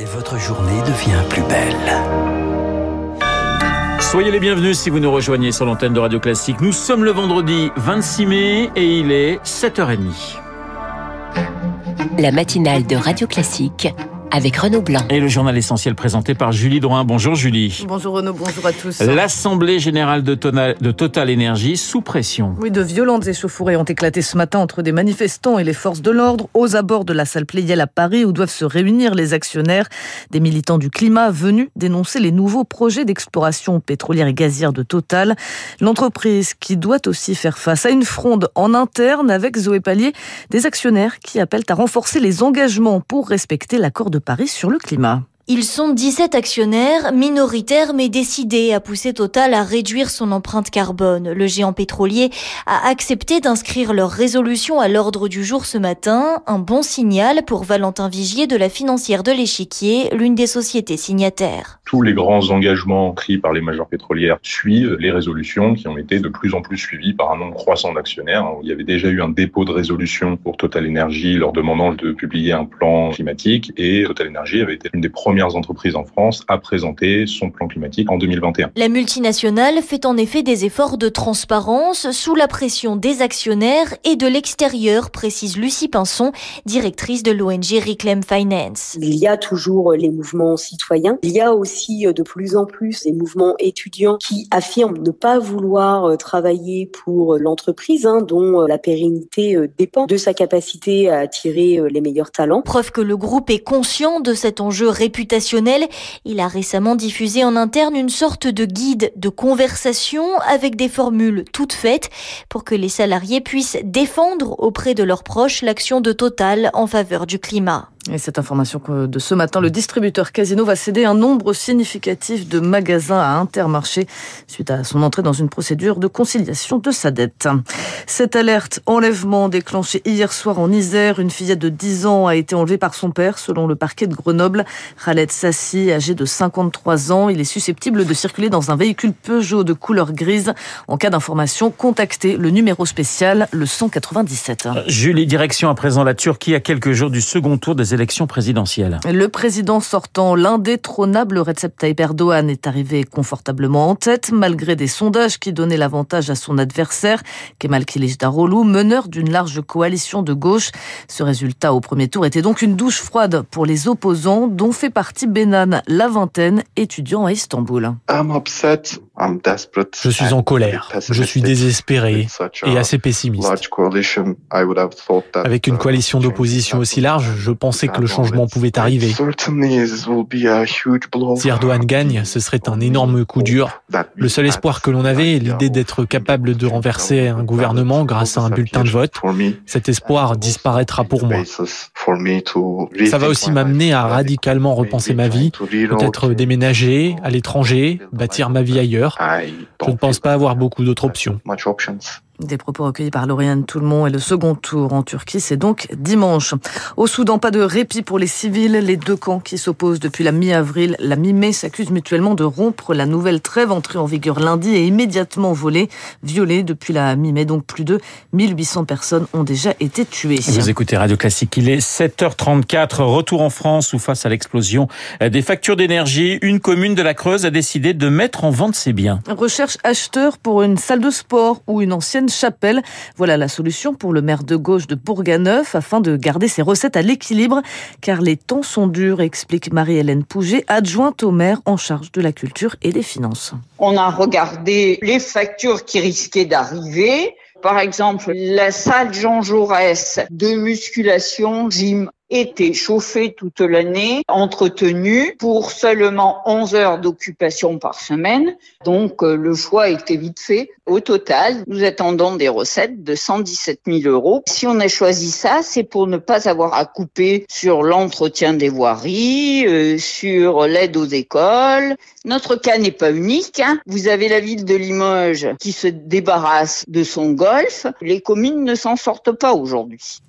Et votre journée devient plus belle. Soyez les bienvenus si vous nous rejoignez sur l'antenne de Radio Classique. Nous sommes le vendredi 26 mai et il est 7h30. La matinale de Radio Classique avec Renaud Blanc. Et le journal essentiel présenté par Julie Drouin. Bonjour Julie. Bonjour Renaud, bonjour à tous. L'Assemblée générale de Total, de Total Énergie sous pression. Oui, de violentes échauffourées ont éclaté ce matin entre des manifestants et les forces de l'ordre aux abords de la salle Pléiel à Paris où doivent se réunir les actionnaires, des militants du climat venus dénoncer les nouveaux projets d'exploration pétrolière et gazière de Total. L'entreprise qui doit aussi faire face à une fronde en interne avec Zoé Pallier, des actionnaires qui appellent à renforcer les engagements pour respecter l'accord de Paris sur le climat. Ils sont 17 actionnaires, minoritaires mais décidés à pousser Total à réduire son empreinte carbone. Le géant pétrolier a accepté d'inscrire leur résolution à l'ordre du jour ce matin, un bon signal pour Valentin Vigier de la financière de l'échiquier, l'une des sociétés signataires. Tous les grands engagements pris par les majeures pétrolières suivent les résolutions qui ont été de plus en plus suivies par un nombre croissant d'actionnaires. Il y avait déjà eu un dépôt de résolution pour Total Energy leur demandant de publier un plan climatique et Total Energy avait été une des premières entreprises en France à présenter son plan climatique en 2021. La multinationale fait en effet des efforts de transparence sous la pression des actionnaires et de l'extérieur, précise Lucie Pinson, directrice de l'ONG Reclaim Finance. Il y a toujours les mouvements citoyens. Il y a aussi de plus en plus des mouvements étudiants qui affirment ne pas vouloir travailler pour l'entreprise, hein, dont la pérennité dépend de sa capacité à attirer les meilleurs talents. Preuve que le groupe est conscient de cet enjeu il a récemment diffusé en interne une sorte de guide de conversation avec des formules toutes faites pour que les salariés puissent défendre auprès de leurs proches l'action de Total en faveur du climat. Et cette information de ce matin, le distributeur Casino va céder un nombre significatif de magasins à Intermarché suite à son entrée dans une procédure de conciliation de sa dette. Cette alerte enlèvement déclenchée hier soir en Isère, une fillette de 10 ans a été enlevée par son père selon le parquet de Grenoble. Khaled Sassi, âgé de 53 ans, il est susceptible de circuler dans un véhicule Peugeot de couleur grise. En cas d'information, contactez le numéro spécial, le 197. Julie, direction à présent la Turquie à quelques jours du second tour des élections présidentielles. Le président sortant, l'indétrônable Recep Tayyip Erdogan, est arrivé confortablement en tête, malgré des sondages qui donnaient l'avantage à son adversaire, Kemal Kılıçdaroğlu, meneur d'une large coalition de gauche. Ce résultat au premier tour était donc une douche froide pour les opposants, dont fait partie Benan, la vingtaine, étudiant à Istanbul. Je suis en colère, je suis désespéré et assez pessimiste. Avec une coalition d'opposition aussi large, je pensais que le changement pouvait arriver. Si Erdogan gagne, ce serait un énorme coup dur. Le seul espoir que l'on avait est l'idée d'être capable de renverser un gouvernement grâce à un bulletin de vote. Cet espoir disparaîtra pour moi. Ça va aussi m'amener à radicalement repenser ma vie, peut-être déménager à l'étranger, bâtir ma vie ailleurs. Je ne pense pas avoir beaucoup d'autres options. Des propos recueillis par Lauriane Toulmont et le second tour en Turquie, c'est donc dimanche. Au Soudan, pas de répit pour les civils. Les deux camps qui s'opposent depuis la mi-avril, la mi-mai, s'accusent mutuellement de rompre la nouvelle trêve entrée en vigueur lundi et immédiatement volée, violée depuis la mi-mai. Donc plus de 1800 personnes ont déjà été tuées. Vous écoutez Radio Classique, il est 7h34. Retour en France où face à l'explosion des factures d'énergie, une commune de la Creuse a décidé de mettre en vente ses biens. Recherche acheteur pour une salle de sport ou une ancienne chapelle. Voilà la solution pour le maire de gauche de Bourganeuf afin de garder ses recettes à l'équilibre car les temps sont durs, explique Marie-Hélène Pouget, adjointe au maire en charge de la culture et des finances. On a regardé les factures qui risquaient d'arriver. Par exemple, la salle Jean Jaurès de musculation, gym était chauffée toute l'année, entretenue pour seulement 11 heures d'occupation par semaine. Donc le choix était vite fait. Au total, nous attendons des recettes de 117 000 euros. Si on a choisi ça, c'est pour ne pas avoir à couper sur l'entretien des voiries, euh, sur l'aide aux écoles. Notre cas n'est pas unique. Hein. Vous avez la ville de Limoges qui se débarrasse de son golf. Les communes ne s'en sortent pas aujourd'hui.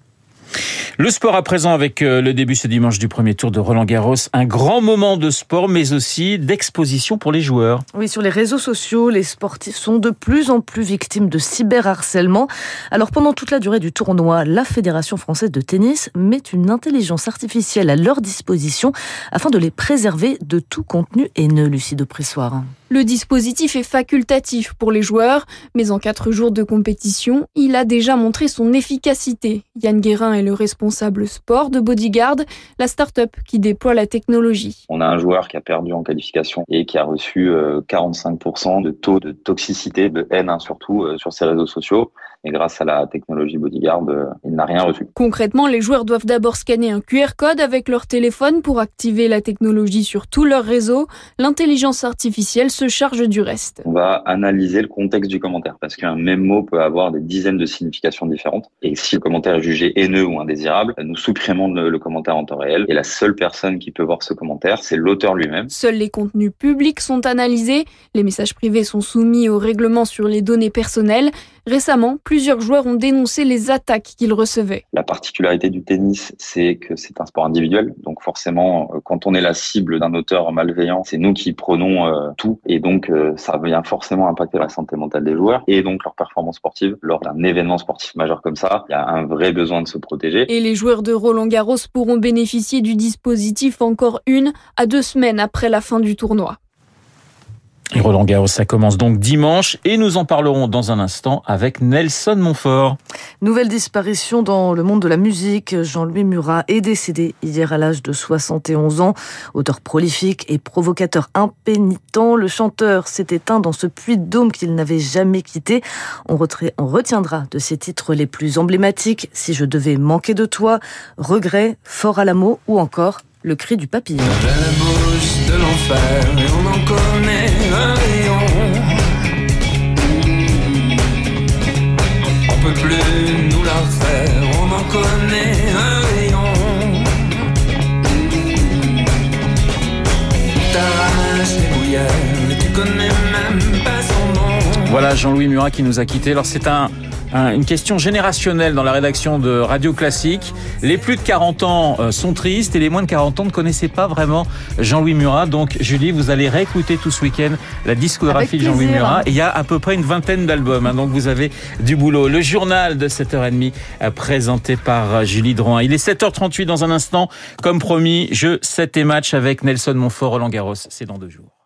Le sport à présent avec euh, le début ce dimanche du premier tour de Roland Garros. Un grand moment de sport mais aussi d'exposition pour les joueurs. Oui, sur les réseaux sociaux, les sportifs sont de plus en plus victimes de cyberharcèlement. Alors pendant toute la durée du tournoi, la Fédération française de tennis met une intelligence artificielle à leur disposition afin de les préserver de tout contenu haineux, Lucie de Pressoir. Le dispositif est facultatif pour les joueurs, mais en quatre jours de compétition, il a déjà montré son efficacité. Yann Guérin est le responsable sport de Bodyguard, la start-up qui déploie la technologie. On a un joueur qui a perdu en qualification et qui a reçu 45% euh, de taux de toxicité, de haine hein, surtout euh, sur ses réseaux sociaux. Et grâce à la technologie Bodyguard, euh, il n'a rien reçu. Concrètement, les joueurs doivent d'abord scanner un QR code avec leur téléphone pour activer la technologie sur tout leur réseau. L'intelligence artificielle se charge du reste. On va analyser le contexte du commentaire parce qu'un même mot peut avoir des dizaines de significations différentes. Et si le commentaire est jugé haineux ou indésirable, nous supprimons le, commentaire en temps réel. Et la seule personne qui peut voir ce commentaire, c'est l'auteur lui-même. Seuls les contenus publics sont analysés. Les messages privés sont soumis au règlement sur les données personnelles. Récemment, plusieurs joueurs ont dénoncé les attaques qu'ils recevaient. La particularité du tennis, c'est que c'est un sport individuel. Donc forcément, euh, quand on est la cible d'un auteur malveillant, c'est nous qui prenons euh, tout. Et donc, euh, ça vient forcément impacter la santé mentale des joueurs et donc leur performance sportive. Lors d'un événement sportif majeur comme ça, il y a un vrai besoin de se protéger. Et les joueurs de Roland Garros pourront bénéficier du dispositif encore une à deux semaines après la fin du tournoi. Et Roland Garros, ça commence donc dimanche et nous en parlerons dans un instant avec Nelson Montfort. Nouvelle disparition dans le monde de la musique. Jean-Louis Murat est décédé hier à l'âge de 71 ans. Auteur prolifique et provocateur impénitent, le chanteur s'est éteint dans ce puits de dôme qu'il n'avait jamais quitté. On, retiendra de ses titres les plus emblématiques Si je devais manquer de toi, Regret, Fort à l'amour ou encore Le cri du papillon. de l'enfer, on en connaît un rayon. On peut plus nous la faire, on en connaît un rayon. T'arraches les bouillères, tu connais même pas son nom. Voilà Jean-Louis Murat qui nous a quittés. Alors c'est un une question générationnelle dans la rédaction de Radio Classique. Les plus de 40 ans euh, sont tristes et les moins de 40 ans ne connaissaient pas vraiment Jean-Louis Murat. Donc, Julie, vous allez réécouter tout ce week-end la discographie de Jean-Louis Murat. il y a à peu près une vingtaine d'albums, hein, donc vous avez du boulot. Le journal de 7h30 euh, présenté par euh, Julie Drouin. Il est 7h38 dans un instant. Comme promis, jeu 7 et match avec Nelson Montfort, Roland Garros. C'est dans deux jours.